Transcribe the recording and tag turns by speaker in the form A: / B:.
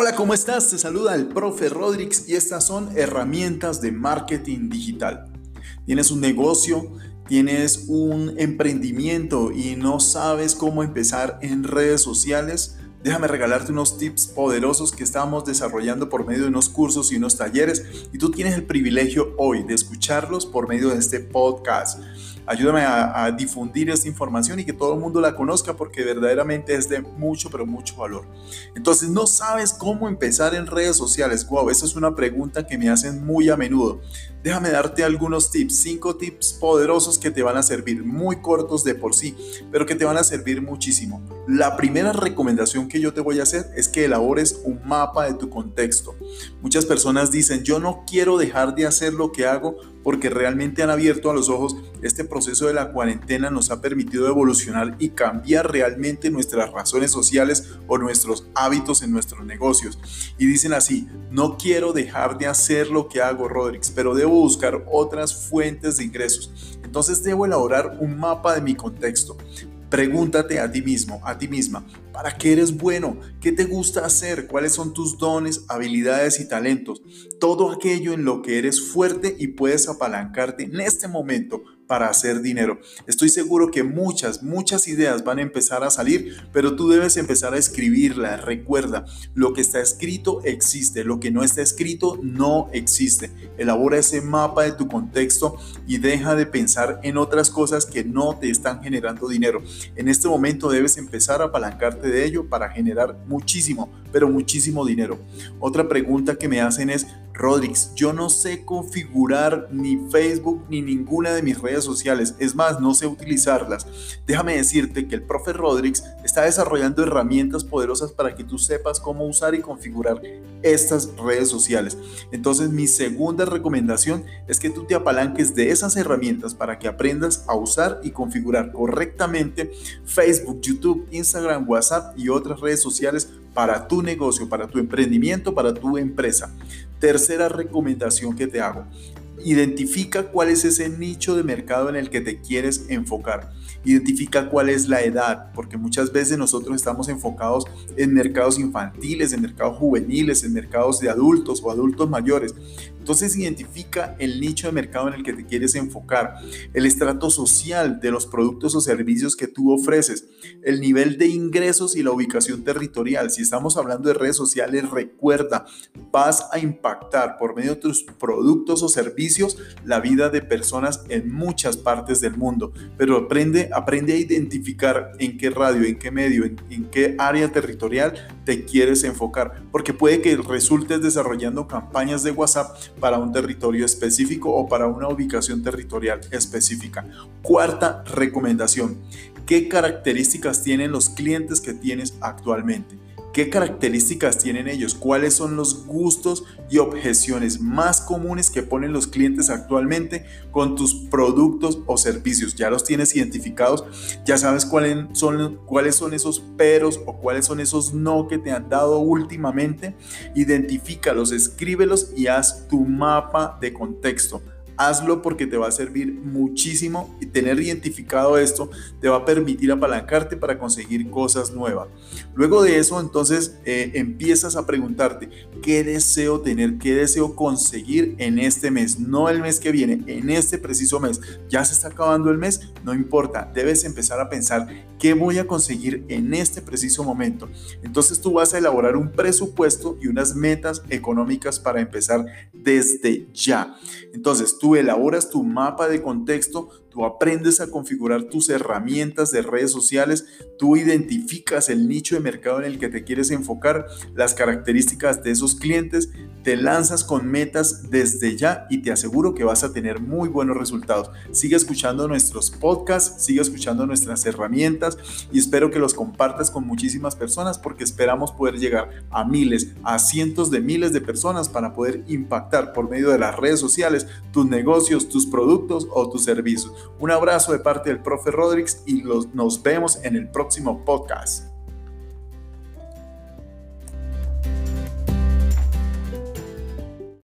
A: Hola, ¿cómo estás? Te saluda el profe Rodríguez y estas son herramientas de marketing digital. Tienes un negocio, tienes un emprendimiento y no sabes cómo empezar en redes sociales. Déjame regalarte unos tips poderosos que estamos desarrollando por medio de unos cursos y unos talleres y tú tienes el privilegio hoy de escucharlos por medio de este podcast. Ayúdame a, difundir esta información y que todo el mundo la conozca porque verdaderamente es de mucho, pero mucho valor. Entonces, no sabes cómo empezar en redes sociales. Wow, esa es una pregunta que me hacen muy a menudo. Déjame darte algunos tips, cinco tips poderosos que te van a servir, muy cortos de por sí, pero que te van a servir muchísimo. La primera recomendación que yo te voy a hacer es que elabores un mapa de tu contexto. Muchas personas dicen, yo no quiero dejar de hacer lo que hago porque realmente han abierto a los ojos este proceso de la cuarentena nos ha permitido evolucionar y cambiar realmente nuestras razones sociales o nuestros hábitos en nuestros negocios. Y dicen así, no quiero dejar de hacer lo que hago, Rodríguez, pero debo buscar otras fuentes de ingresos. Entonces debo elaborar un mapa de mi contexto. Pregúntate a ti mismo, a ti misma, ¿para qué eres bueno? ¿Qué te gusta hacer? ¿Cuáles son tus dones, habilidades y talentos? Todo aquello en lo que eres fuerte y puedes apalancarte en este momento para hacer dinero. Estoy seguro que muchas, muchas ideas van a empezar a salir, pero tú debes empezar a escribirlas. Recuerda, lo que está escrito existe, lo que no está escrito no existe. Elabora ese mapa de tu contexto y deja de pensar en otras cosas que no te están generando dinero. En este momento debes empezar a apalancarte de ello para generar muchísimo, pero muchísimo dinero. Otra pregunta que me hacen es, Rodríguez, yo no sé configurar ni Facebook ni ninguna de mis redes sociales. Es más, no sé utilizarlas. Déjame decirte que el profe Rodríguez está desarrollando herramientas poderosas para que tú sepas cómo usar y configurar estas redes sociales. Entonces, mi segunda recomendación es que tú te apalanques de esas herramientas para que aprendas a usar y configurar correctamente Facebook, YouTube, Instagram, WhatsApp y otras redes sociales para tu negocio, para tu emprendimiento, para tu empresa. Tercera recomendación que te hago. Identifica cuál es ese nicho de mercado en el que te quieres enfocar. Identifica cuál es la edad, porque muchas veces nosotros estamos enfocados en mercados infantiles, en mercados juveniles, en mercados de adultos o adultos mayores. Entonces identifica el nicho de mercado en el que te quieres enfocar, el estrato social de los productos o servicios que tú ofreces, el nivel de ingresos y la ubicación territorial. Si estamos hablando de redes sociales, recuerda, vas a impactar por medio de tus productos o servicios la vida de personas en muchas partes del mundo. Pero aprende, aprende a identificar en qué radio, en qué medio, en, en qué área territorial te quieres enfocar, porque puede que resultes desarrollando campañas de WhatsApp para un territorio específico o para una ubicación territorial específica. Cuarta recomendación, ¿qué características tienen los clientes que tienes actualmente? ¿Qué características tienen ellos? ¿Cuáles son los gustos y objeciones más comunes que ponen los clientes actualmente con tus productos o servicios? Ya los tienes identificados, ya sabes cuáles son, cuáles son esos peros o cuáles son esos no que te han dado últimamente. Identifícalos, escríbelos y haz tu mapa de contexto hazlo porque te va a servir muchísimo y tener identificado esto te va a permitir apalancarte para conseguir cosas nuevas. Luego de eso, entonces eh, empiezas a preguntarte, ¿qué deseo tener? ¿Qué deseo conseguir en este mes? No el mes que viene, en este preciso mes. Ya se está acabando el mes, no importa, debes empezar a pensar, ¿qué voy a conseguir en este preciso momento? Entonces tú vas a elaborar un presupuesto y unas metas económicas para empezar desde ya. Entonces tú elaboras tu mapa de contexto, tú aprendes a configurar tus herramientas de redes sociales, tú identificas el nicho de mercado en el que te quieres enfocar, las características de esos clientes, te lanzas con metas desde ya y te aseguro que vas a tener muy buenos resultados. Sigue escuchando nuestros podcasts, sigue escuchando nuestras herramientas y espero que los compartas con muchísimas personas porque esperamos poder llegar a miles, a cientos de miles de personas para poder impactar por medio de las redes sociales tus negocios, tus productos o tus servicios. Un abrazo de parte del profe Rodríguez y nos vemos en el próximo podcast.